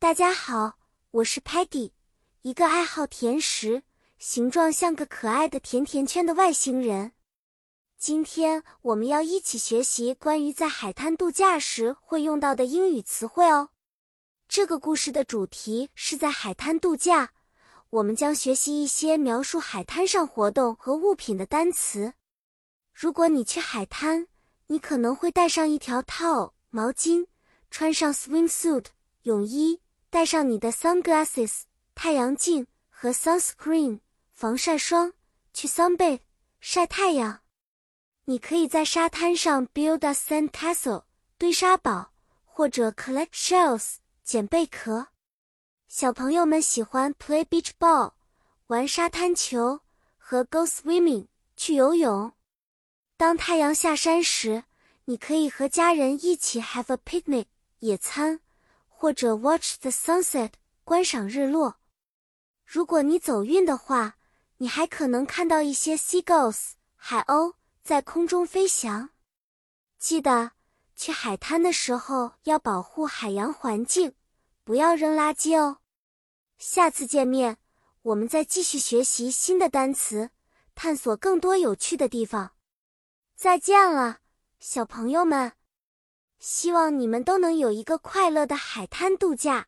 大家好，我是 Patty，一个爱好甜食、形状像个可爱的甜甜圈的外星人。今天我们要一起学习关于在海滩度假时会用到的英语词汇哦。这个故事的主题是在海滩度假，我们将学习一些描述海滩上活动和物品的单词。如果你去海滩，你可能会带上一条 towel 毛巾，穿上 swimsuit 泳衣。带上你的 sunglasses 太阳镜和 sunscreen 防晒霜，去 sunbathe 晒太阳。你可以在沙滩上 build a sand castle 堆沙堡，或者 collect shells 捡贝壳。小朋友们喜欢 play beach ball 玩沙滩球和 go swimming 去游泳。当太阳下山时，你可以和家人一起 have a picnic 野餐。或者 watch the sunset 观赏日落。如果你走运的话，你还可能看到一些 seagulls 海鸥在空中飞翔。记得去海滩的时候要保护海洋环境，不要扔垃圾哦。下次见面，我们再继续学习新的单词，探索更多有趣的地方。再见了，小朋友们。希望你们都能有一个快乐的海滩度假。